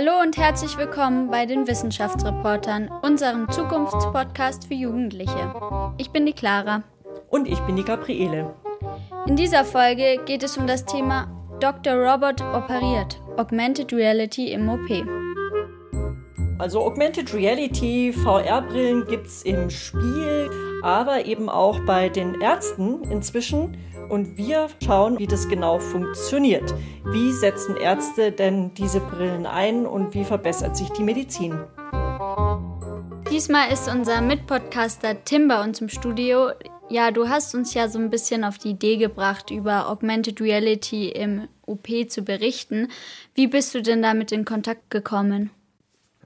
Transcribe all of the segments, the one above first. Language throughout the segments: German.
Hallo und herzlich willkommen bei den Wissenschaftsreportern, unserem Zukunftspodcast für Jugendliche. Ich bin die Clara. Und ich bin die Gabriele. In dieser Folge geht es um das Thema Dr. Robot operiert, Augmented Reality im OP. Also Augmented Reality, VR-Brillen gibt es im Spiel, aber eben auch bei den Ärzten inzwischen. Und wir schauen, wie das genau funktioniert. Wie setzen Ärzte denn diese Brillen ein und wie verbessert sich die Medizin? Diesmal ist unser Mitpodcaster Tim bei uns im Studio. Ja, du hast uns ja so ein bisschen auf die Idee gebracht, über Augmented Reality im OP zu berichten. Wie bist du denn damit in Kontakt gekommen?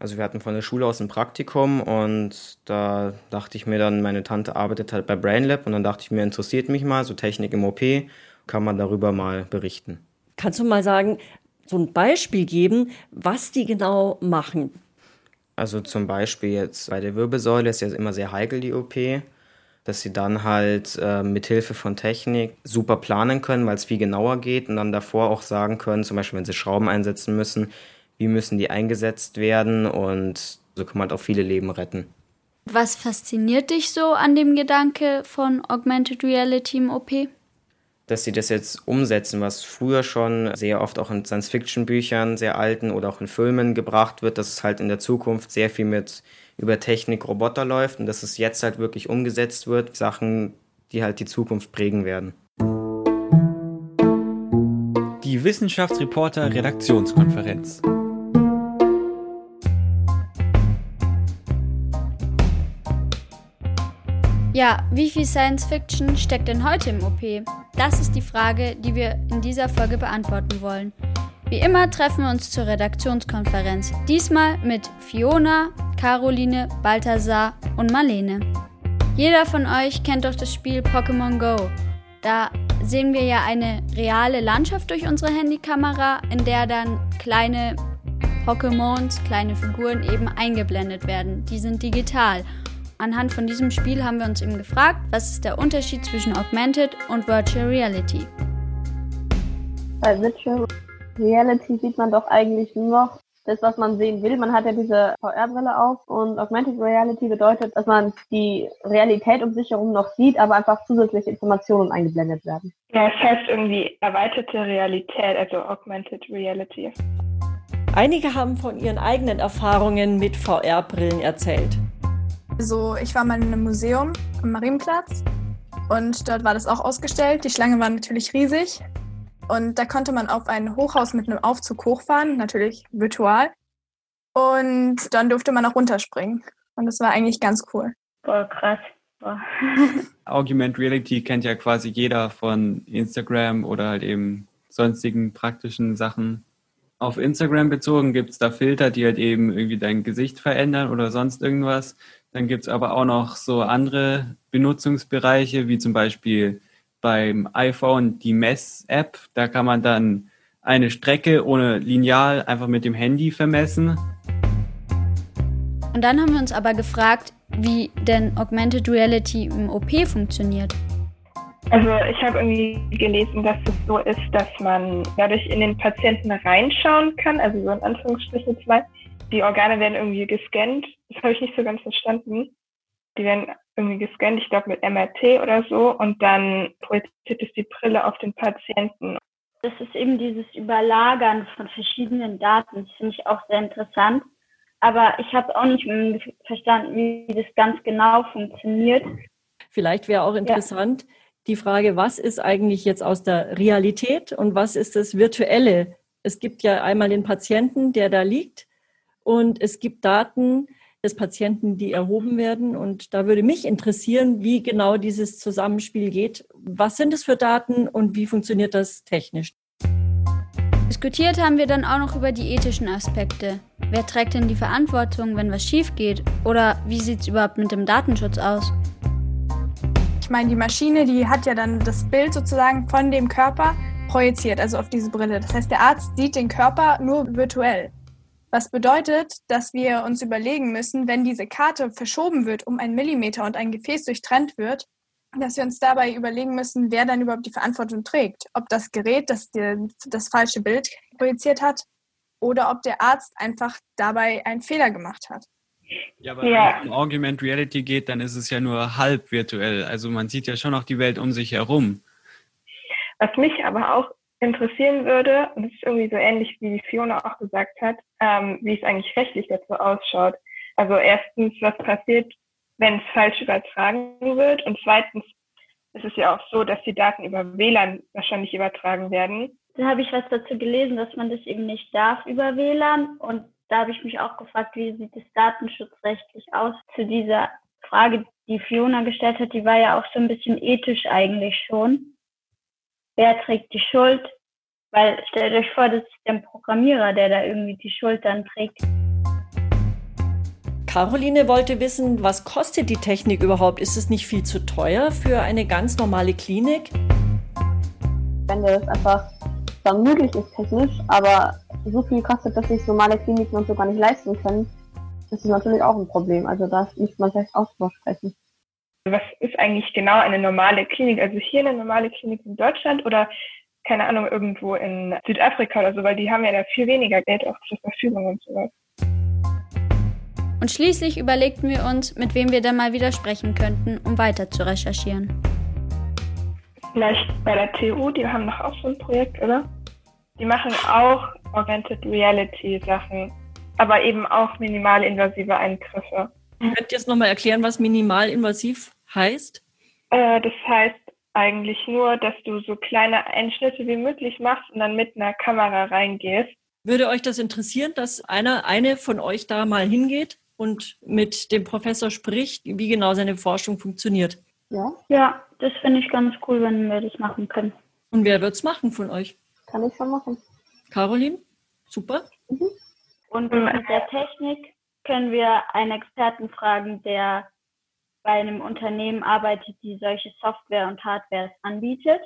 Also wir hatten von der Schule aus ein Praktikum und da dachte ich mir dann, meine Tante arbeitet halt bei BrainLab und dann dachte ich mir, interessiert mich mal, so Technik im OP, kann man darüber mal berichten. Kannst du mal sagen, so ein Beispiel geben, was die genau machen? Also zum Beispiel jetzt bei der Wirbelsäule ist ja immer sehr heikel die OP, dass sie dann halt äh, mit Hilfe von Technik super planen können, weil es viel genauer geht und dann davor auch sagen können, zum Beispiel wenn sie Schrauben einsetzen müssen, wie müssen die eingesetzt werden und so kann man halt auch viele Leben retten. Was fasziniert dich so an dem Gedanke von Augmented Reality im OP? Dass sie das jetzt umsetzen, was früher schon sehr oft auch in Science-Fiction-Büchern, sehr alten oder auch in Filmen gebracht wird, dass es halt in der Zukunft sehr viel mit über Technik, Roboter läuft und dass es jetzt halt wirklich umgesetzt wird, Sachen, die halt die Zukunft prägen werden. Die Wissenschaftsreporter Redaktionskonferenz. Ja, wie viel Science Fiction steckt denn heute im OP? Das ist die Frage, die wir in dieser Folge beantworten wollen. Wie immer treffen wir uns zur Redaktionskonferenz. Diesmal mit Fiona, Caroline, Balthasar und Marlene. Jeder von euch kennt doch das Spiel Pokémon Go. Da sehen wir ja eine reale Landschaft durch unsere Handykamera, in der dann kleine Pokémons, kleine Figuren eben eingeblendet werden. Die sind digital Anhand von diesem Spiel haben wir uns eben gefragt, was ist der Unterschied zwischen Augmented und Virtual Reality? Bei Virtual Reality sieht man doch eigentlich nur noch das, was man sehen will. Man hat ja diese VR-Brille auf und Augmented Reality bedeutet, dass man die Realität um sich herum noch sieht, aber einfach zusätzliche Informationen eingeblendet werden. Ja, es heißt irgendwie erweiterte Realität, also Augmented Reality. Einige haben von ihren eigenen Erfahrungen mit VR-Brillen erzählt. Also ich war mal in einem Museum am Marienplatz und dort war das auch ausgestellt. Die Schlange war natürlich riesig und da konnte man auf ein Hochhaus mit einem Aufzug hochfahren, natürlich virtual. Und dann durfte man auch runterspringen. Und das war eigentlich ganz cool. Boah, krass. Boah. Augmented Reality kennt ja quasi jeder von Instagram oder halt eben sonstigen praktischen Sachen. Auf Instagram bezogen gibt es da Filter, die halt eben irgendwie dein Gesicht verändern oder sonst irgendwas. Dann gibt es aber auch noch so andere Benutzungsbereiche, wie zum Beispiel beim iPhone die Mess-App. Da kann man dann eine Strecke ohne Lineal einfach mit dem Handy vermessen. Und dann haben wir uns aber gefragt, wie denn Augmented Reality im OP funktioniert. Also ich habe irgendwie gelesen, dass es so ist, dass man dadurch in den Patienten reinschauen kann, also so in Anführungsstrichen zwei, die Organe werden irgendwie gescannt. Das habe ich nicht so ganz verstanden. Die werden irgendwie gescannt, ich glaube mit MRT oder so, und dann projiziert es die Brille auf den Patienten. Das ist eben dieses Überlagern von verschiedenen Daten. Das finde ich auch sehr interessant. Aber ich habe auch nicht verstanden, wie das ganz genau funktioniert. Vielleicht wäre auch interessant ja. die Frage, was ist eigentlich jetzt aus der Realität und was ist das Virtuelle? Es gibt ja einmal den Patienten, der da liegt und es gibt Daten des Patienten, die erhoben werden. Und da würde mich interessieren, wie genau dieses Zusammenspiel geht. Was sind es für Daten und wie funktioniert das technisch? Diskutiert haben wir dann auch noch über die ethischen Aspekte. Wer trägt denn die Verantwortung, wenn was schief geht? Oder wie sieht es überhaupt mit dem Datenschutz aus? Ich meine, die Maschine, die hat ja dann das Bild sozusagen von dem Körper projiziert, also auf diese Brille. Das heißt, der Arzt sieht den Körper nur virtuell. Was bedeutet, dass wir uns überlegen müssen, wenn diese Karte verschoben wird um einen Millimeter und ein Gefäß durchtrennt wird, dass wir uns dabei überlegen müssen, wer dann überhaupt die Verantwortung trägt. Ob das Gerät, das die, das falsche Bild projiziert hat, oder ob der Arzt einfach dabei einen Fehler gemacht hat. Ja, aber ja. wenn es um Augmented Reality geht, dann ist es ja nur halb virtuell. Also man sieht ja schon noch die Welt um sich herum. Was mich aber auch interessieren würde, und das ist irgendwie so ähnlich wie Fiona auch gesagt hat, ähm, wie es eigentlich rechtlich dazu ausschaut. Also erstens, was passiert, wenn es falsch übertragen wird und zweitens ist es ja auch so, dass die Daten über WLAN wahrscheinlich übertragen werden. Da habe ich was dazu gelesen, dass man das eben nicht darf über WLAN und da habe ich mich auch gefragt, wie sieht es datenschutzrechtlich aus zu dieser Frage, die Fiona gestellt hat, die war ja auch so ein bisschen ethisch eigentlich schon. Wer trägt die Schuld? Weil stellt euch vor, das ist der Programmierer, der da irgendwie die Schuld dann trägt. Caroline wollte wissen, was kostet die Technik überhaupt? Ist es nicht viel zu teuer für eine ganz normale Klinik? Wenn das einfach dann möglich ist technisch, aber so viel kostet, dass sich normale Kliniken und so gar nicht leisten können, das ist natürlich auch ein Problem. Also da müsste man vielleicht auch drüber sprechen. Was ist eigentlich genau eine normale Klinik? Also hier eine normale Klinik in Deutschland oder keine Ahnung, irgendwo in Südafrika oder so, weil die haben ja da viel weniger Geld auch zur Verfügung und sowas. Und schließlich überlegten wir uns, mit wem wir dann mal wieder sprechen könnten, um weiter zu recherchieren. Vielleicht bei der TU, die haben doch auch so ein Projekt, oder? Die machen auch Augmented Reality Sachen, aber eben auch minimalinvasive Eingriffe. Könnt ihr jetzt nochmal erklären, was minimalinvasiv heißt? Äh, das heißt eigentlich nur, dass du so kleine Einschnitte wie möglich machst und dann mit einer Kamera reingehst. Würde euch das interessieren, dass einer, eine von euch da mal hingeht und mit dem Professor spricht, wie genau seine Forschung funktioniert. Ja, ja das finde ich ganz cool, wenn wir das machen können. Und wer wird es machen von euch? Kann ich schon machen. Caroline? Super. Mhm. Und mit der Technik können wir einen Experten fragen, der bei einem Unternehmen arbeitet, die solche Software und Hardware anbietet.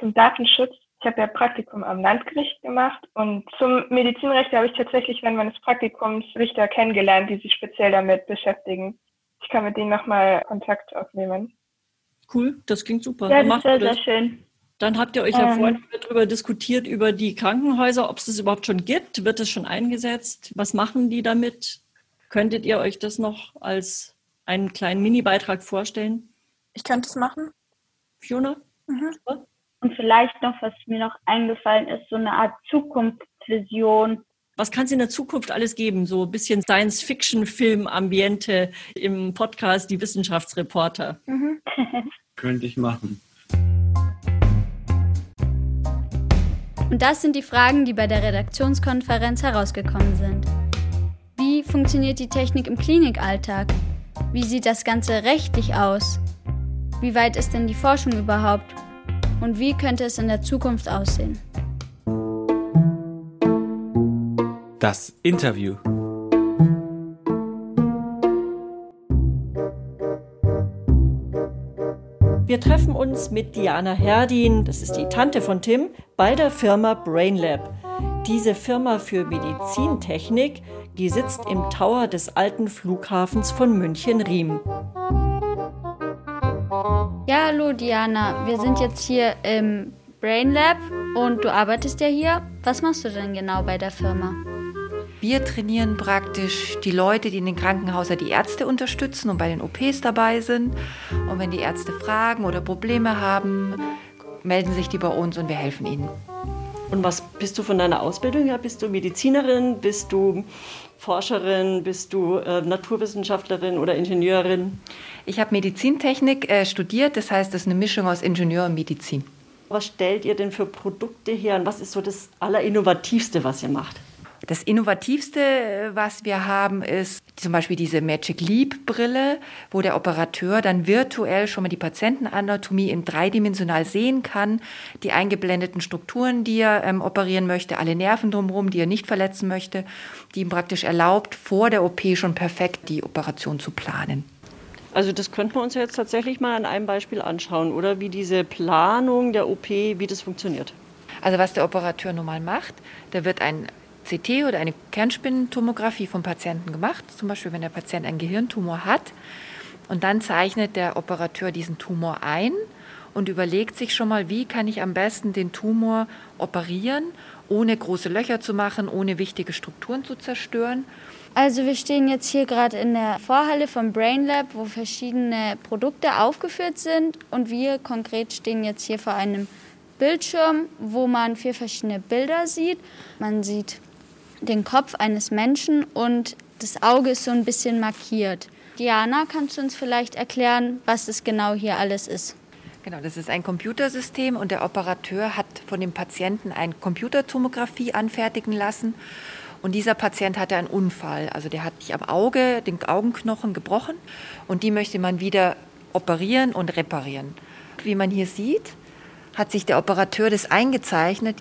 Zum Datenschutz ich habe ja Praktikum am Landgericht gemacht und zum Medizinrecht habe ich tatsächlich während meines Praktikums Richter kennengelernt, die sich speziell damit beschäftigen. Ich kann mit denen nochmal Kontakt aufnehmen. Cool, das klingt super. Ja, das wäre sehr schön. Dann habt ihr euch ja ähm, vorhin darüber diskutiert, über die Krankenhäuser, ob es das überhaupt schon gibt. Wird es schon eingesetzt? Was machen die damit? Könntet ihr euch das noch als einen kleinen Mini-Beitrag vorstellen? Ich könnte es machen. Fiona? Mhm. Und vielleicht noch, was mir noch eingefallen ist, so eine Art Zukunftsvision. Was kann es in der Zukunft alles geben? So ein bisschen Science-Fiction-Film-Ambiente im Podcast Die Wissenschaftsreporter. Mhm. Könnte ich machen. Und das sind die Fragen, die bei der Redaktionskonferenz herausgekommen sind. Wie funktioniert die Technik im Klinikalltag? Wie sieht das Ganze rechtlich aus? Wie weit ist denn die Forschung überhaupt? Und wie könnte es in der Zukunft aussehen? Das Interview. Wir treffen uns mit Diana Herdin, das ist die Tante von Tim, bei der Firma BrainLab. Diese Firma für Medizintechnik, die sitzt im Tower des alten Flughafens von München-Riem. Ja, hallo Diana, wir sind jetzt hier im BrainLab und du arbeitest ja hier. Was machst du denn genau bei der Firma? Wir trainieren praktisch die Leute, die in den Krankenhäusern die Ärzte unterstützen und bei den OPs dabei sind. Und wenn die Ärzte Fragen oder Probleme haben, melden sich die bei uns und wir helfen ihnen. Und was bist du von deiner Ausbildung her? Bist du Medizinerin? Bist du Forscherin? Bist du äh, Naturwissenschaftlerin oder Ingenieurin? Ich habe Medizintechnik äh, studiert, das heißt, das ist eine Mischung aus Ingenieur und Medizin. Was stellt ihr denn für Produkte her und was ist so das Allerinnovativste, was ihr macht? Das Innovativste, was wir haben, ist zum Beispiel diese Magic Leap Brille, wo der Operateur dann virtuell schon mal die Patientenanatomie in dreidimensional sehen kann, die eingeblendeten Strukturen, die er ähm, operieren möchte, alle Nerven drumherum, die er nicht verletzen möchte, die ihm praktisch erlaubt, vor der OP schon perfekt die Operation zu planen. Also das könnten wir uns jetzt tatsächlich mal an einem Beispiel anschauen, oder wie diese Planung der OP, wie das funktioniert. Also was der Operateur nun mal macht, da wird ein CT oder eine Kernspintomographie vom Patienten gemacht, zum Beispiel wenn der Patient einen Gehirntumor hat. Und dann zeichnet der Operateur diesen Tumor ein und überlegt sich schon mal, wie kann ich am besten den Tumor operieren, ohne große Löcher zu machen, ohne wichtige Strukturen zu zerstören. Also wir stehen jetzt hier gerade in der Vorhalle vom Brain Lab, wo verschiedene Produkte aufgeführt sind und wir konkret stehen jetzt hier vor einem Bildschirm, wo man vier verschiedene Bilder sieht. Man sieht den Kopf eines Menschen und das Auge ist so ein bisschen markiert. Diana, kannst du uns vielleicht erklären, was es genau hier alles ist? Genau, das ist ein Computersystem und der Operateur hat von dem Patienten eine Computertomographie anfertigen lassen. Und dieser Patient hatte einen Unfall. Also der hat sich am Auge, den Augenknochen gebrochen und die möchte man wieder operieren und reparieren. Wie man hier sieht, hat sich der Operateur das eingezeichnet.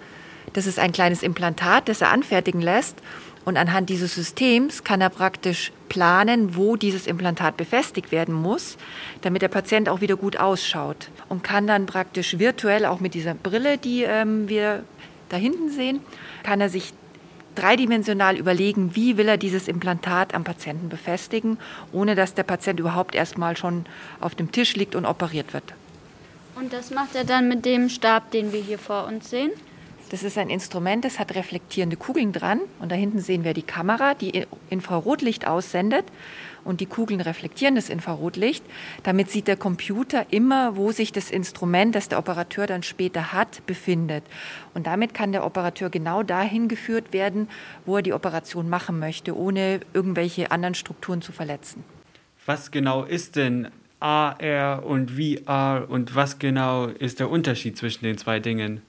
Das ist ein kleines Implantat, das er anfertigen lässt. Und anhand dieses Systems kann er praktisch planen, wo dieses Implantat befestigt werden muss, damit der Patient auch wieder gut ausschaut. Und kann dann praktisch virtuell auch mit dieser Brille, die ähm, wir da hinten sehen, kann er sich dreidimensional überlegen, wie will er dieses Implantat am Patienten befestigen, ohne dass der Patient überhaupt erstmal schon auf dem Tisch liegt und operiert wird. Und das macht er dann mit dem Stab, den wir hier vor uns sehen? Das ist ein Instrument, das hat reflektierende Kugeln dran. Und da hinten sehen wir die Kamera, die Infrarotlicht aussendet. Und die Kugeln reflektieren das Infrarotlicht. Damit sieht der Computer immer, wo sich das Instrument, das der Operateur dann später hat, befindet. Und damit kann der Operateur genau dahin geführt werden, wo er die Operation machen möchte, ohne irgendwelche anderen Strukturen zu verletzen. Was genau ist denn AR und VR und was genau ist der Unterschied zwischen den zwei Dingen?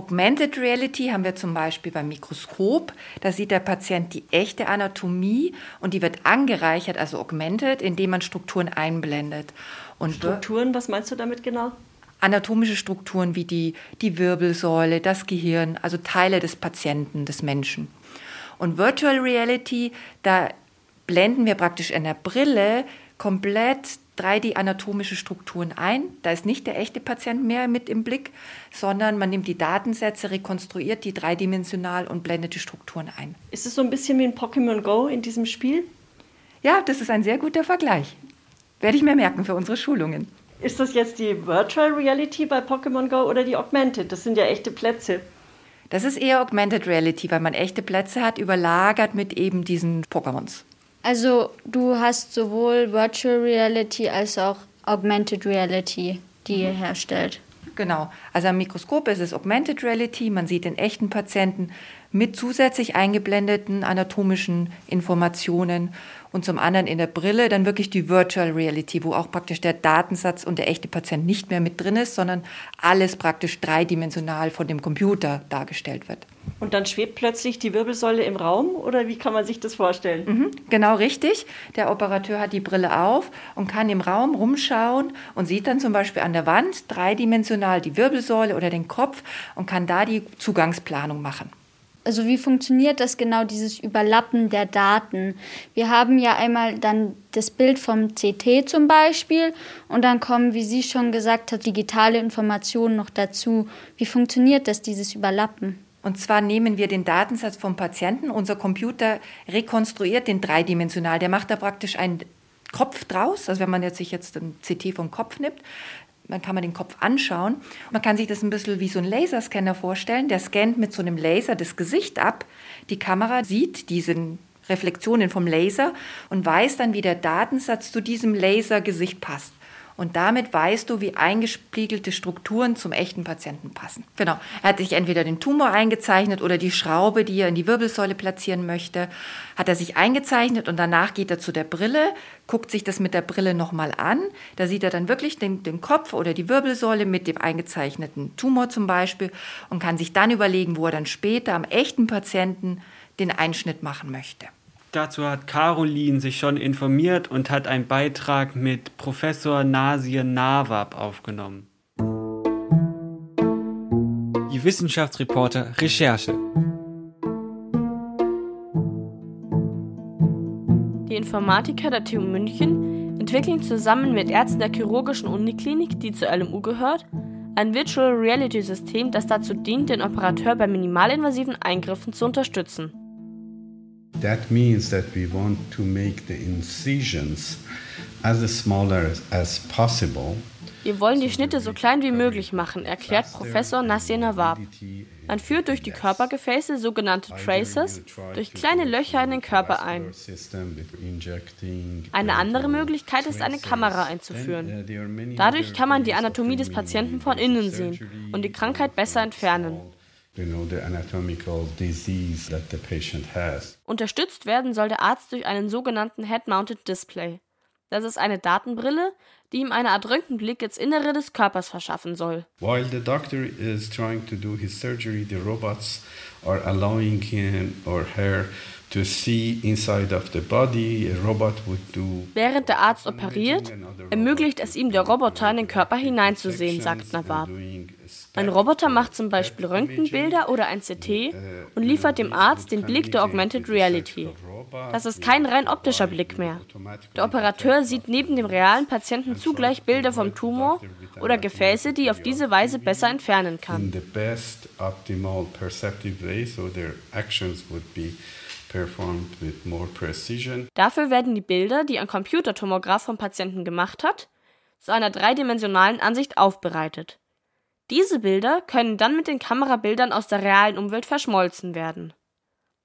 Augmented Reality haben wir zum Beispiel beim Mikroskop. Da sieht der Patient die echte Anatomie und die wird angereichert, also augmented, indem man Strukturen einblendet. Und Strukturen, was meinst du damit genau? Anatomische Strukturen wie die, die Wirbelsäule, das Gehirn, also Teile des Patienten, des Menschen. Und Virtual Reality, da blenden wir praktisch in der Brille komplett 3D-anatomische Strukturen ein. Da ist nicht der echte Patient mehr mit im Blick, sondern man nimmt die Datensätze, rekonstruiert die dreidimensional und blendet die Strukturen ein. Ist es so ein bisschen wie ein Pokémon Go in diesem Spiel? Ja, das ist ein sehr guter Vergleich. Werde ich mir merken für unsere Schulungen. Ist das jetzt die Virtual Reality bei Pokémon Go oder die Augmented? Das sind ja echte Plätze. Das ist eher Augmented Reality, weil man echte Plätze hat, überlagert mit eben diesen Pokémons. Also du hast sowohl Virtual Reality als auch Augmented Reality, die ihr herstellt. Genau. Also am Mikroskop ist es Augmented Reality. Man sieht den echten Patienten mit zusätzlich eingeblendeten anatomischen Informationen und zum anderen in der Brille dann wirklich die Virtual Reality, wo auch praktisch der Datensatz und der echte Patient nicht mehr mit drin ist, sondern alles praktisch dreidimensional von dem Computer dargestellt wird. Und dann schwebt plötzlich die Wirbelsäule im Raum oder wie kann man sich das vorstellen? Mhm, genau richtig. Der Operateur hat die Brille auf und kann im Raum rumschauen und sieht dann zum Beispiel an der Wand dreidimensional die Wirbelsäule oder den Kopf und kann da die Zugangsplanung machen. Also wie funktioniert das genau, dieses Überlappen der Daten? Wir haben ja einmal dann das Bild vom CT zum Beispiel und dann kommen, wie sie schon gesagt hat, digitale Informationen noch dazu. Wie funktioniert das, dieses Überlappen? Und zwar nehmen wir den Datensatz vom Patienten, unser Computer rekonstruiert den dreidimensional, der macht da praktisch einen Kopf draus, also wenn man jetzt sich jetzt ein CT vom Kopf nimmt, dann kann man den Kopf anschauen. Man kann sich das ein bisschen wie so ein Laserscanner vorstellen. Der scannt mit so einem Laser das Gesicht ab. Die Kamera sieht diese Reflexionen vom Laser und weiß dann, wie der Datensatz zu diesem Lasergesicht passt. Und damit weißt du, wie eingespiegelte Strukturen zum echten Patienten passen. Genau. Er hat sich entweder den Tumor eingezeichnet oder die Schraube, die er in die Wirbelsäule platzieren möchte, hat er sich eingezeichnet und danach geht er zu der Brille, guckt sich das mit der Brille nochmal an. Da sieht er dann wirklich den, den Kopf oder die Wirbelsäule mit dem eingezeichneten Tumor zum Beispiel und kann sich dann überlegen, wo er dann später am echten Patienten den Einschnitt machen möchte. Dazu hat Caroline sich schon informiert und hat einen Beitrag mit Professor Nasir Nawab aufgenommen. Die Wissenschaftsreporter Recherche. Die Informatiker der TU München entwickeln zusammen mit Ärzten der chirurgischen Uniklinik, die zur LMU gehört, ein Virtual Reality System, das dazu dient, den Operateur bei minimalinvasiven Eingriffen zu unterstützen. That means that we want to make the incisions as small as possible Wir wollen die Schnitte so klein wie möglich machen, erklärt Professor Nassir Nawab. Man führt durch die Körpergefäße sogenannte Tracers durch kleine Löcher in den Körper ein. Eine andere Möglichkeit ist, eine Kamera einzuführen. Dadurch kann man die Anatomie des Patienten von innen sehen und die Krankheit besser entfernen. Unterstützt werden soll der Arzt durch einen sogenannten Head-Mounted Display. Das ist eine Datenbrille, die ihm eine Art Röntgenblick ins Innere des Körpers verschaffen soll. While the doctor is trying to do his surgery, the robots are allowing him or her to see inside of the body. A robot would do Während der Arzt operiert, ermöglicht es ihm der Roboter in den Körper hineinzusehen, sagt Nawab. Ein Roboter macht zum Beispiel Röntgenbilder oder ein CT und liefert dem Arzt den Blick der Augmented Reality. Das ist kein rein optischer Blick mehr. Der Operateur sieht neben dem realen Patienten zugleich Bilder vom Tumor oder Gefäße, die er auf diese Weise besser entfernen kann. Dafür werden die Bilder, die ein Computertomograph vom Patienten gemacht hat, zu einer dreidimensionalen Ansicht aufbereitet. Diese Bilder können dann mit den Kamerabildern aus der realen Umwelt verschmolzen werden.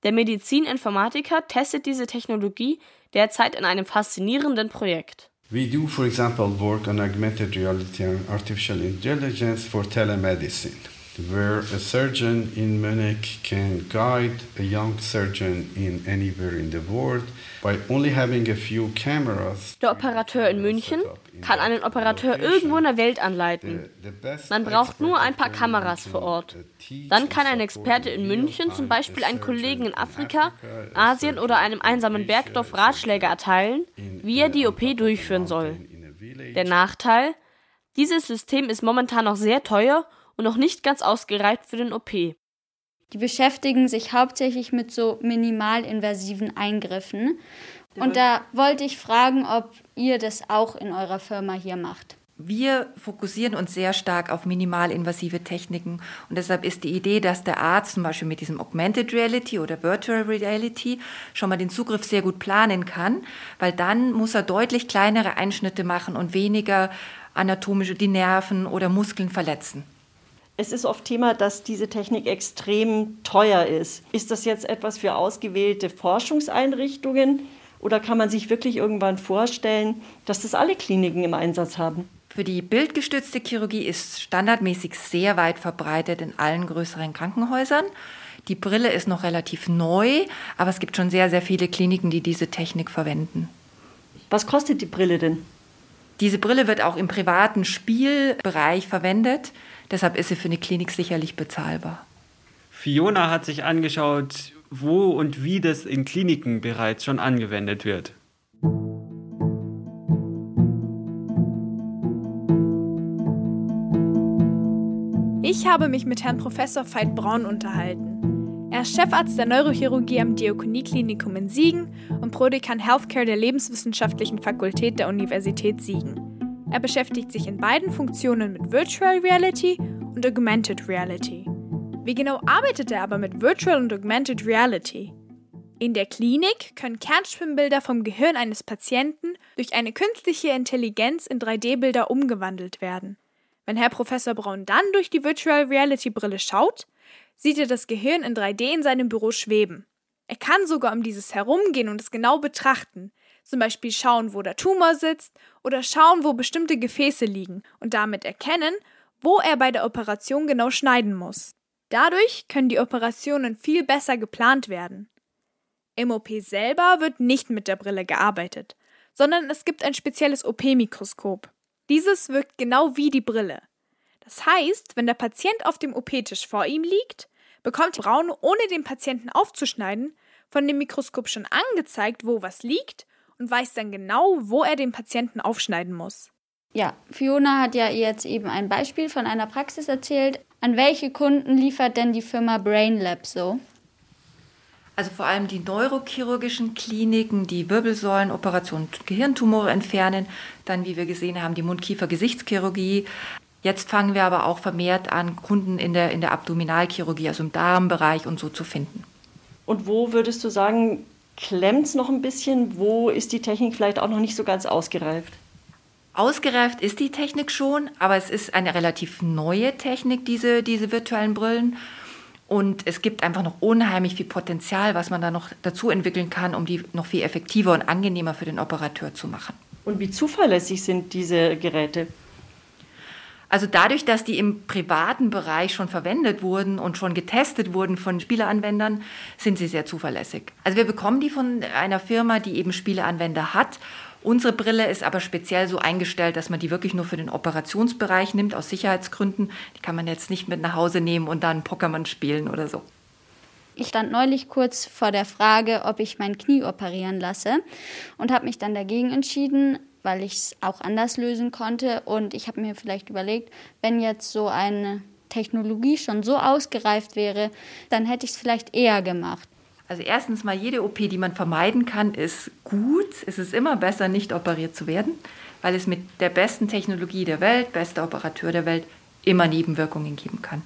Der Medizininformatiker testet diese Technologie derzeit in einem faszinierenden Projekt. We do, for example, work on augmented reality and artificial intelligence for telemedicine where a surgeon in Munich can guide a young surgeon in anywhere in the world by only having a few cameras. Der Operateur in München kann einen Operateur irgendwo in der Welt anleiten. Man braucht nur ein paar Kameras vor Ort. Dann kann ein Experte in München zum Beispiel einen Kollegen in Afrika, Asien oder einem einsamen Bergdorf Ratschläge erteilen, wie er die OP durchführen soll. Der Nachteil? Dieses System ist momentan noch sehr teuer und noch nicht ganz ausgereift für den OP. Die beschäftigen sich hauptsächlich mit so minimalinvasiven Eingriffen. Und da wollte ich fragen, ob ihr das auch in eurer Firma hier macht. Wir fokussieren uns sehr stark auf minimalinvasive Techniken und deshalb ist die Idee, dass der Arzt zum Beispiel mit diesem Augmented Reality oder Virtual Reality schon mal den Zugriff sehr gut planen kann, weil dann muss er deutlich kleinere Einschnitte machen und weniger anatomische, die Nerven oder Muskeln verletzen. Es ist oft Thema, dass diese Technik extrem teuer ist. Ist das jetzt etwas für ausgewählte Forschungseinrichtungen oder kann man sich wirklich irgendwann vorstellen, dass das alle Kliniken im Einsatz haben? Für die bildgestützte Chirurgie ist standardmäßig sehr weit verbreitet in allen größeren Krankenhäusern. Die Brille ist noch relativ neu, aber es gibt schon sehr, sehr viele Kliniken, die diese Technik verwenden. Was kostet die Brille denn? Diese Brille wird auch im privaten Spielbereich verwendet. Deshalb ist sie für eine Klinik sicherlich bezahlbar. Fiona hat sich angeschaut, wo und wie das in Kliniken bereits schon angewendet wird. Ich habe mich mit Herrn Professor Veit Braun unterhalten. Er ist Chefarzt der Neurochirurgie am Diakonieklinikum in Siegen und Prodekan Healthcare der Lebenswissenschaftlichen Fakultät der Universität Siegen. Er beschäftigt sich in beiden Funktionen mit Virtual Reality und Augmented Reality. Wie genau arbeitet er aber mit Virtual und Augmented Reality? In der Klinik können Kernschwimmbilder vom Gehirn eines Patienten durch eine künstliche Intelligenz in 3D-Bilder umgewandelt werden. Wenn Herr Professor Braun dann durch die Virtual Reality Brille schaut, sieht er das Gehirn in 3D in seinem Büro schweben. Er kann sogar um dieses herumgehen und es genau betrachten, zum Beispiel schauen, wo der Tumor sitzt oder schauen, wo bestimmte Gefäße liegen und damit erkennen, wo er bei der Operation genau schneiden muss. Dadurch können die Operationen viel besser geplant werden. Im OP selber wird nicht mit der Brille gearbeitet, sondern es gibt ein spezielles OP-Mikroskop. Dieses wirkt genau wie die Brille. Das heißt, wenn der Patient auf dem OP-Tisch vor ihm liegt, bekommt Braun, ohne den Patienten aufzuschneiden, von dem Mikroskop schon angezeigt, wo was liegt und weiß dann genau, wo er den Patienten aufschneiden muss. Ja, Fiona hat ja jetzt eben ein Beispiel von einer Praxis erzählt. An welche Kunden liefert denn die Firma BrainLab so? Also vor allem die neurochirurgischen Kliniken, die Wirbelsäulenoperationen, Gehirntumore entfernen, dann, wie wir gesehen haben, die Mund-Kiefer-Gesichtschirurgie. Jetzt fangen wir aber auch vermehrt an, Kunden in der, in der Abdominalchirurgie, also im Darmbereich und so zu finden. Und wo würdest du sagen, klemmt es noch ein bisschen? Wo ist die Technik vielleicht auch noch nicht so ganz ausgereift? Ausgereift ist die Technik schon, aber es ist eine relativ neue Technik, diese, diese virtuellen Brillen. Und es gibt einfach noch unheimlich viel Potenzial, was man da noch dazu entwickeln kann, um die noch viel effektiver und angenehmer für den Operateur zu machen. Und wie zuverlässig sind diese Geräte? Also dadurch, dass die im privaten Bereich schon verwendet wurden und schon getestet wurden von Spieleanwendern, sind sie sehr zuverlässig. Also wir bekommen die von einer Firma, die eben Spieleanwender hat. Unsere Brille ist aber speziell so eingestellt, dass man die wirklich nur für den Operationsbereich nimmt, aus Sicherheitsgründen. Die kann man jetzt nicht mit nach Hause nehmen und dann Pokémon spielen oder so. Ich stand neulich kurz vor der Frage, ob ich mein Knie operieren lasse und habe mich dann dagegen entschieden, weil ich es auch anders lösen konnte. Und ich habe mir vielleicht überlegt, wenn jetzt so eine Technologie schon so ausgereift wäre, dann hätte ich es vielleicht eher gemacht. Also erstens mal, jede OP, die man vermeiden kann, ist gut. Es ist immer besser, nicht operiert zu werden, weil es mit der besten Technologie der Welt, bester Operateur der Welt, immer Nebenwirkungen geben kann.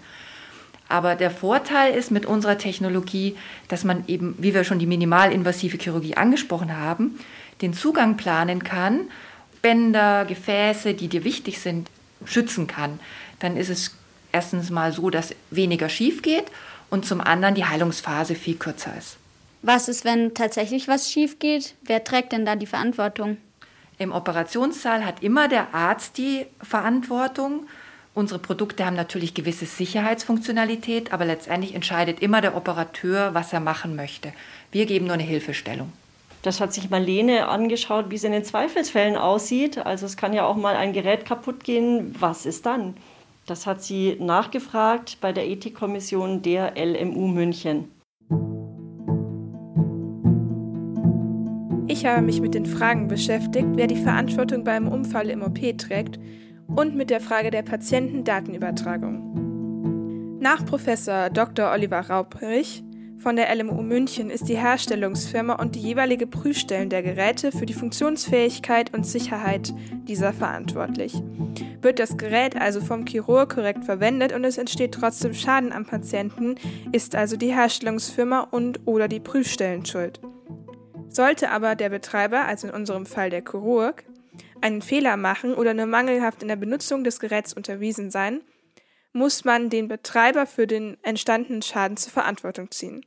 Aber der Vorteil ist mit unserer Technologie, dass man eben, wie wir schon die minimalinvasive Chirurgie angesprochen haben, den Zugang planen kann Bänder, Gefäße, die dir wichtig sind, schützen kann, dann ist es erstens mal so, dass weniger schief geht und zum anderen die Heilungsphase viel kürzer ist. Was ist, wenn tatsächlich was schief geht? Wer trägt denn da die Verantwortung? Im Operationssaal hat immer der Arzt die Verantwortung. Unsere Produkte haben natürlich gewisse Sicherheitsfunktionalität, aber letztendlich entscheidet immer der Operateur, was er machen möchte. Wir geben nur eine Hilfestellung. Das hat sich Marlene angeschaut, wie es in den Zweifelsfällen aussieht. Also es kann ja auch mal ein Gerät kaputt gehen. Was ist dann? Das hat sie nachgefragt bei der Ethikkommission der LMU München. Ich habe mich mit den Fragen beschäftigt, wer die Verantwortung beim Unfall im OP trägt und mit der Frage der Patientendatenübertragung. Nach Professor Dr. Oliver Raubrich von der LMU München ist die Herstellungsfirma und die jeweilige Prüfstellen der Geräte für die Funktionsfähigkeit und Sicherheit dieser verantwortlich. Wird das Gerät also vom Chirurg korrekt verwendet und es entsteht trotzdem Schaden am Patienten, ist also die Herstellungsfirma und oder die Prüfstellen schuld. Sollte aber der Betreiber, also in unserem Fall der Chirurg, einen Fehler machen oder nur mangelhaft in der Benutzung des Geräts unterwiesen sein, muss man den Betreiber für den entstandenen Schaden zur Verantwortung ziehen.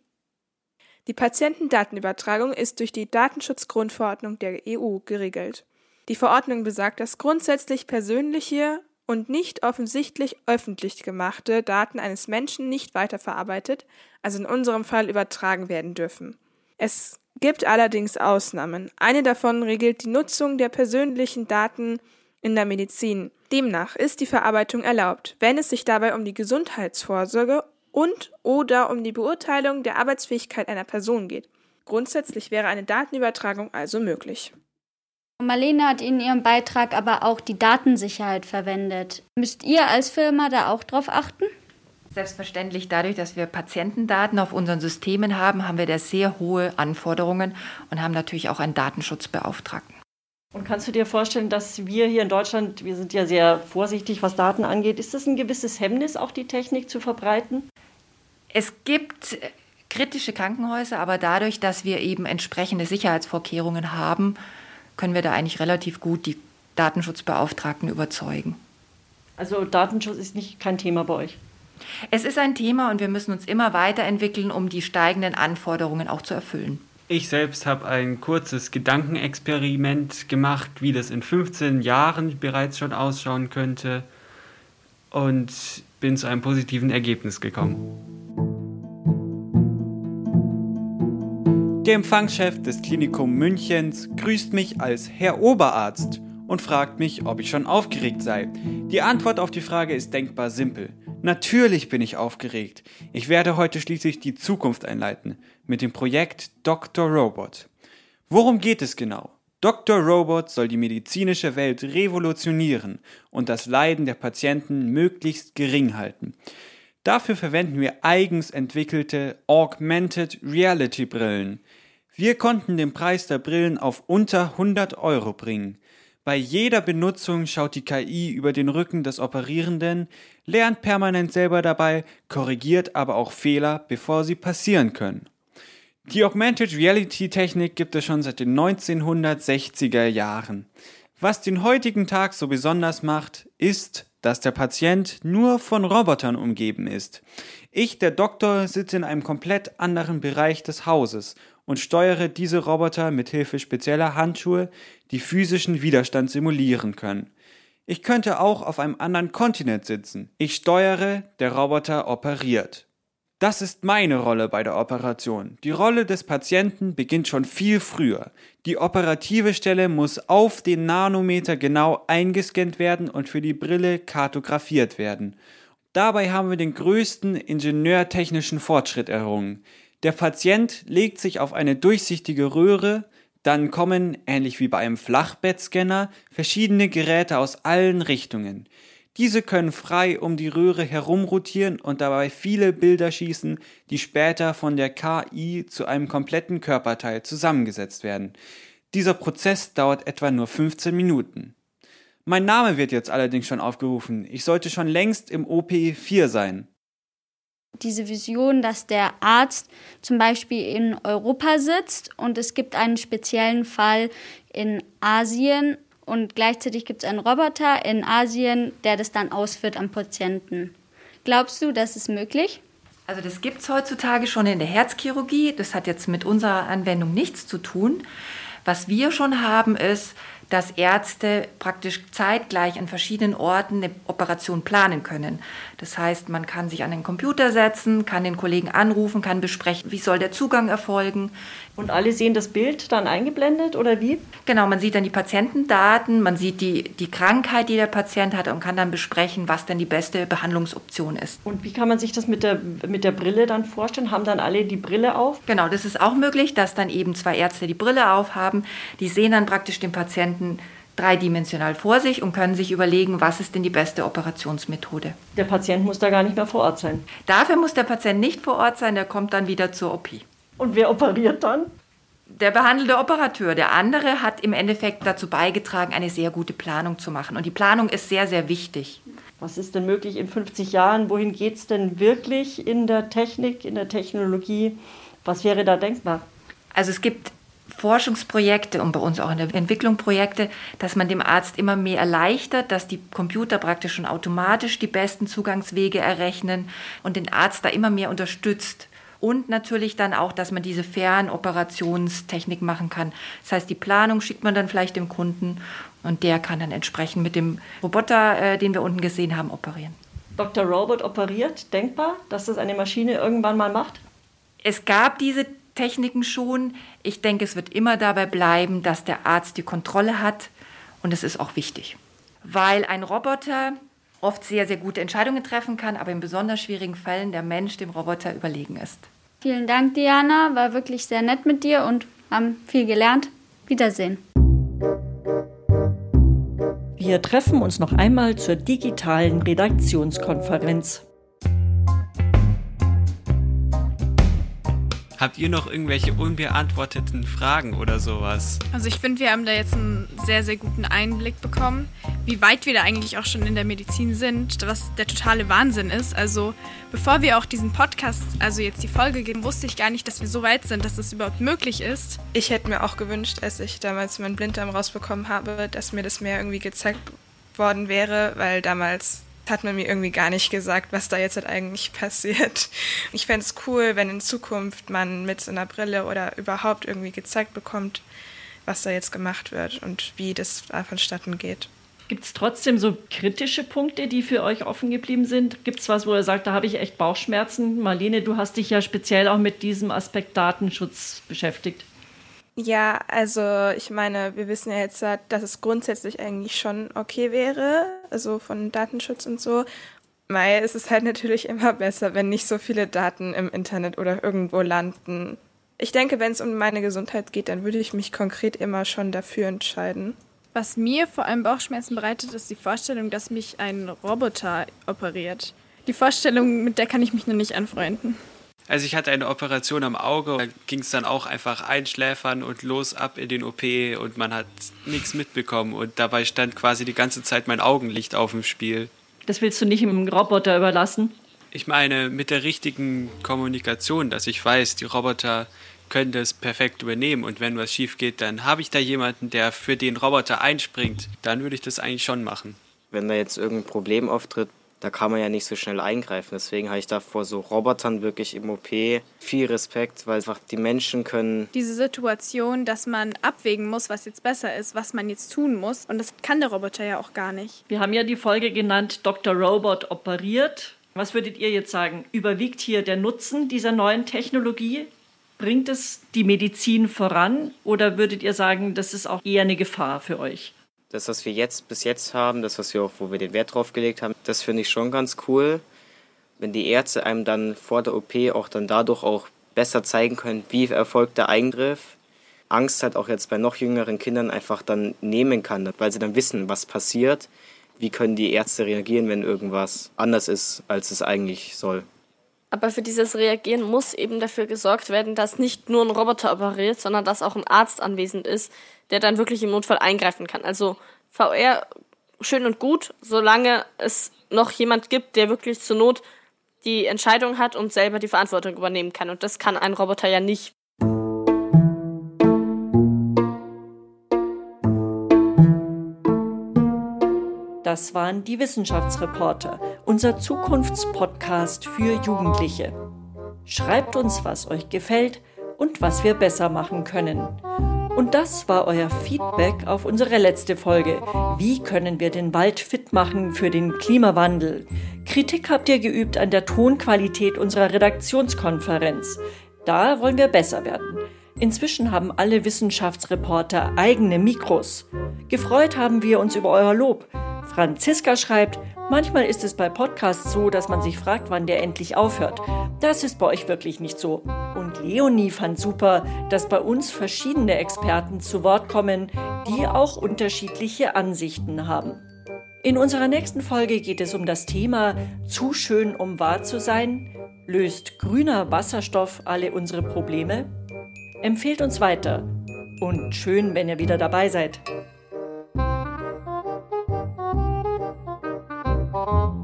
Die Patientendatenübertragung ist durch die Datenschutzgrundverordnung der EU geregelt. Die Verordnung besagt, dass grundsätzlich persönliche und nicht offensichtlich öffentlich gemachte Daten eines Menschen nicht weiterverarbeitet, also in unserem Fall übertragen werden dürfen. Es gibt allerdings Ausnahmen. Eine davon regelt die Nutzung der persönlichen Daten in der Medizin. Demnach ist die Verarbeitung erlaubt, wenn es sich dabei um die Gesundheitsvorsorge und oder um die Beurteilung der Arbeitsfähigkeit einer Person geht. Grundsätzlich wäre eine Datenübertragung also möglich. Marlene hat in ihrem Beitrag aber auch die Datensicherheit verwendet. Müsst ihr als Firma da auch drauf achten? Selbstverständlich, dadurch, dass wir Patientendaten auf unseren Systemen haben, haben wir da sehr hohe Anforderungen und haben natürlich auch einen Datenschutzbeauftragten. Und kannst du dir vorstellen, dass wir hier in Deutschland, wir sind ja sehr vorsichtig, was Daten angeht, ist das ein gewisses Hemmnis, auch die Technik zu verbreiten? Es gibt kritische Krankenhäuser, aber dadurch, dass wir eben entsprechende Sicherheitsvorkehrungen haben, können wir da eigentlich relativ gut die Datenschutzbeauftragten überzeugen. Also Datenschutz ist nicht kein Thema bei euch. Es ist ein Thema und wir müssen uns immer weiterentwickeln, um die steigenden Anforderungen auch zu erfüllen. Ich selbst habe ein kurzes Gedankenexperiment gemacht, wie das in 15 Jahren bereits schon ausschauen könnte und bin zu einem positiven Ergebnis gekommen. Der Empfangschef des Klinikum Münchens grüßt mich als Herr Oberarzt und fragt mich, ob ich schon aufgeregt sei. Die Antwort auf die Frage ist denkbar simpel. Natürlich bin ich aufgeregt. Ich werde heute schließlich die Zukunft einleiten mit dem Projekt Dr. Robot. Worum geht es genau? Dr. Robot soll die medizinische Welt revolutionieren und das Leiden der Patienten möglichst gering halten. Dafür verwenden wir eigens entwickelte Augmented Reality Brillen. Wir konnten den Preis der Brillen auf unter 100 Euro bringen. Bei jeder Benutzung schaut die KI über den Rücken des Operierenden, lernt permanent selber dabei, korrigiert aber auch Fehler, bevor sie passieren können. Die Augmented Reality Technik gibt es schon seit den 1960er Jahren. Was den heutigen Tag so besonders macht, ist, dass der Patient nur von Robotern umgeben ist. Ich, der Doktor, sitze in einem komplett anderen Bereich des Hauses und steuere diese Roboter mit Hilfe spezieller Handschuhe, die physischen Widerstand simulieren können. Ich könnte auch auf einem anderen Kontinent sitzen. Ich steuere, der Roboter operiert. Das ist meine Rolle bei der Operation. Die Rolle des Patienten beginnt schon viel früher. Die operative Stelle muss auf den Nanometer genau eingescannt werden und für die Brille kartografiert werden. Dabei haben wir den größten ingenieurtechnischen Fortschritt errungen. Der Patient legt sich auf eine durchsichtige Röhre, dann kommen, ähnlich wie bei einem Flachbettscanner, verschiedene Geräte aus allen Richtungen. Diese können frei um die Röhre herumrotieren und dabei viele Bilder schießen, die später von der KI zu einem kompletten Körperteil zusammengesetzt werden. Dieser Prozess dauert etwa nur 15 Minuten. Mein Name wird jetzt allerdings schon aufgerufen. Ich sollte schon längst im OP4 sein. Diese Vision, dass der Arzt zum Beispiel in Europa sitzt und es gibt einen speziellen Fall in Asien und gleichzeitig gibt es einen Roboter in Asien, der das dann ausführt am Patienten. Glaubst du, das ist möglich? Also das gibt es heutzutage schon in der Herzchirurgie. Das hat jetzt mit unserer Anwendung nichts zu tun. Was wir schon haben, ist, dass Ärzte praktisch zeitgleich an verschiedenen Orten eine Operation planen können. Das heißt, man kann sich an den Computer setzen, kann den Kollegen anrufen, kann besprechen, wie soll der Zugang erfolgen. Und alle sehen das Bild dann eingeblendet oder wie? Genau, man sieht dann die Patientendaten, man sieht die, die Krankheit, die der Patient hat und kann dann besprechen, was denn die beste Behandlungsoption ist. Und wie kann man sich das mit der, mit der Brille dann vorstellen? Haben dann alle die Brille auf? Genau, das ist auch möglich, dass dann eben zwei Ärzte die Brille aufhaben. Die sehen dann praktisch den Patienten dreidimensional vor sich und können sich überlegen, was ist denn die beste Operationsmethode. Der Patient muss da gar nicht mehr vor Ort sein. Dafür muss der Patient nicht vor Ort sein, der kommt dann wieder zur OP. Und wer operiert dann? Der behandelte Operateur. Der andere hat im Endeffekt dazu beigetragen, eine sehr gute Planung zu machen. Und die Planung ist sehr, sehr wichtig. Was ist denn möglich in 50 Jahren? Wohin geht es denn wirklich in der Technik, in der Technologie? Was wäre da denkbar? Also es gibt Forschungsprojekte und bei uns auch in der Entwicklung Projekte, dass man dem Arzt immer mehr erleichtert, dass die Computer praktisch schon automatisch die besten Zugangswege errechnen und den Arzt da immer mehr unterstützt. Und natürlich dann auch, dass man diese Fernoperationstechnik machen kann. Das heißt, die Planung schickt man dann vielleicht dem Kunden und der kann dann entsprechend mit dem Roboter, äh, den wir unten gesehen haben, operieren. Dr. Robot operiert, denkbar, dass das eine Maschine irgendwann mal macht? Es gab diese Techniken schon. Ich denke, es wird immer dabei bleiben, dass der Arzt die Kontrolle hat und das ist auch wichtig, weil ein Roboter oft sehr, sehr gute Entscheidungen treffen kann, aber in besonders schwierigen Fällen der Mensch dem Roboter überlegen ist. Vielen Dank, Diana. War wirklich sehr nett mit dir und haben viel gelernt. Wiedersehen. Wir treffen uns noch einmal zur digitalen Redaktionskonferenz. Habt ihr noch irgendwelche unbeantworteten Fragen oder sowas? Also ich finde, wir haben da jetzt einen sehr, sehr guten Einblick bekommen, wie weit wir da eigentlich auch schon in der Medizin sind, was der totale Wahnsinn ist. Also bevor wir auch diesen Podcast, also jetzt die Folge geben, wusste ich gar nicht, dass wir so weit sind, dass das überhaupt möglich ist. Ich hätte mir auch gewünscht, als ich damals meinen Blinddarm rausbekommen habe, dass mir das mehr irgendwie gezeigt worden wäre, weil damals hat man mir irgendwie gar nicht gesagt, was da jetzt halt eigentlich passiert. Ich fände es cool, wenn in Zukunft man mit so einer Brille oder überhaupt irgendwie gezeigt bekommt, was da jetzt gemacht wird und wie das da vonstatten geht. Gibt es trotzdem so kritische Punkte, die für euch offen geblieben sind? Gibt es was, wo ihr sagt, da habe ich echt Bauchschmerzen? Marlene, du hast dich ja speziell auch mit diesem Aspekt Datenschutz beschäftigt. Ja, also ich meine, wir wissen ja jetzt, dass es grundsätzlich eigentlich schon okay wäre, also von Datenschutz und so. Ist es halt natürlich immer besser, wenn nicht so viele Daten im Internet oder irgendwo landen. Ich denke, wenn es um meine Gesundheit geht, dann würde ich mich konkret immer schon dafür entscheiden. Was mir vor allem Bauchschmerzen bereitet, ist die Vorstellung, dass mich ein Roboter operiert. Die Vorstellung, mit der kann ich mich noch nicht anfreunden. Also ich hatte eine Operation am Auge, da ging es dann auch einfach einschläfern und los ab in den OP und man hat nichts mitbekommen und dabei stand quasi die ganze Zeit mein Augenlicht auf dem Spiel. Das willst du nicht einem Roboter überlassen? Ich meine, mit der richtigen Kommunikation, dass ich weiß, die Roboter können das perfekt übernehmen und wenn was schief geht, dann habe ich da jemanden, der für den Roboter einspringt, dann würde ich das eigentlich schon machen. Wenn da jetzt irgendein Problem auftritt, da kann man ja nicht so schnell eingreifen. Deswegen habe ich da vor so Robotern wirklich im OP viel Respekt, weil einfach die Menschen können. Diese Situation, dass man abwägen muss, was jetzt besser ist, was man jetzt tun muss. Und das kann der Roboter ja auch gar nicht. Wir haben ja die Folge genannt, Dr. Robot operiert. Was würdet ihr jetzt sagen? Überwiegt hier der Nutzen dieser neuen Technologie? Bringt es die Medizin voran oder würdet ihr sagen, das ist auch eher eine Gefahr für euch? Das, was wir jetzt bis jetzt haben, das, was wir auch, wo wir den Wert drauf gelegt haben, das finde ich schon ganz cool. Wenn die Ärzte einem dann vor der OP auch dann dadurch auch besser zeigen können, wie erfolgt der Eingriff, Angst halt auch jetzt bei noch jüngeren Kindern einfach dann nehmen kann, weil sie dann wissen, was passiert, wie können die Ärzte reagieren, wenn irgendwas anders ist, als es eigentlich soll. Aber für dieses Reagieren muss eben dafür gesorgt werden, dass nicht nur ein Roboter operiert, sondern dass auch ein Arzt anwesend ist, der dann wirklich im Notfall eingreifen kann. Also VR schön und gut, solange es noch jemand gibt, der wirklich zur Not die Entscheidung hat und selber die Verantwortung übernehmen kann. Und das kann ein Roboter ja nicht. Das waren die Wissenschaftsreporter, unser Zukunftspodcast für Jugendliche. Schreibt uns, was euch gefällt und was wir besser machen können. Und das war euer Feedback auf unsere letzte Folge. Wie können wir den Wald fit machen für den Klimawandel? Kritik habt ihr geübt an der Tonqualität unserer Redaktionskonferenz. Da wollen wir besser werden. Inzwischen haben alle Wissenschaftsreporter eigene Mikros. Gefreut haben wir uns über euer Lob. Franziska schreibt, manchmal ist es bei Podcasts so, dass man sich fragt, wann der endlich aufhört. Das ist bei euch wirklich nicht so. Und Leonie fand super, dass bei uns verschiedene Experten zu Wort kommen, die auch unterschiedliche Ansichten haben. In unserer nächsten Folge geht es um das Thema Zu schön, um wahr zu sein. Löst grüner Wasserstoff alle unsere Probleme? Empfehlt uns weiter und schön, wenn ihr wieder dabei seid. Oh.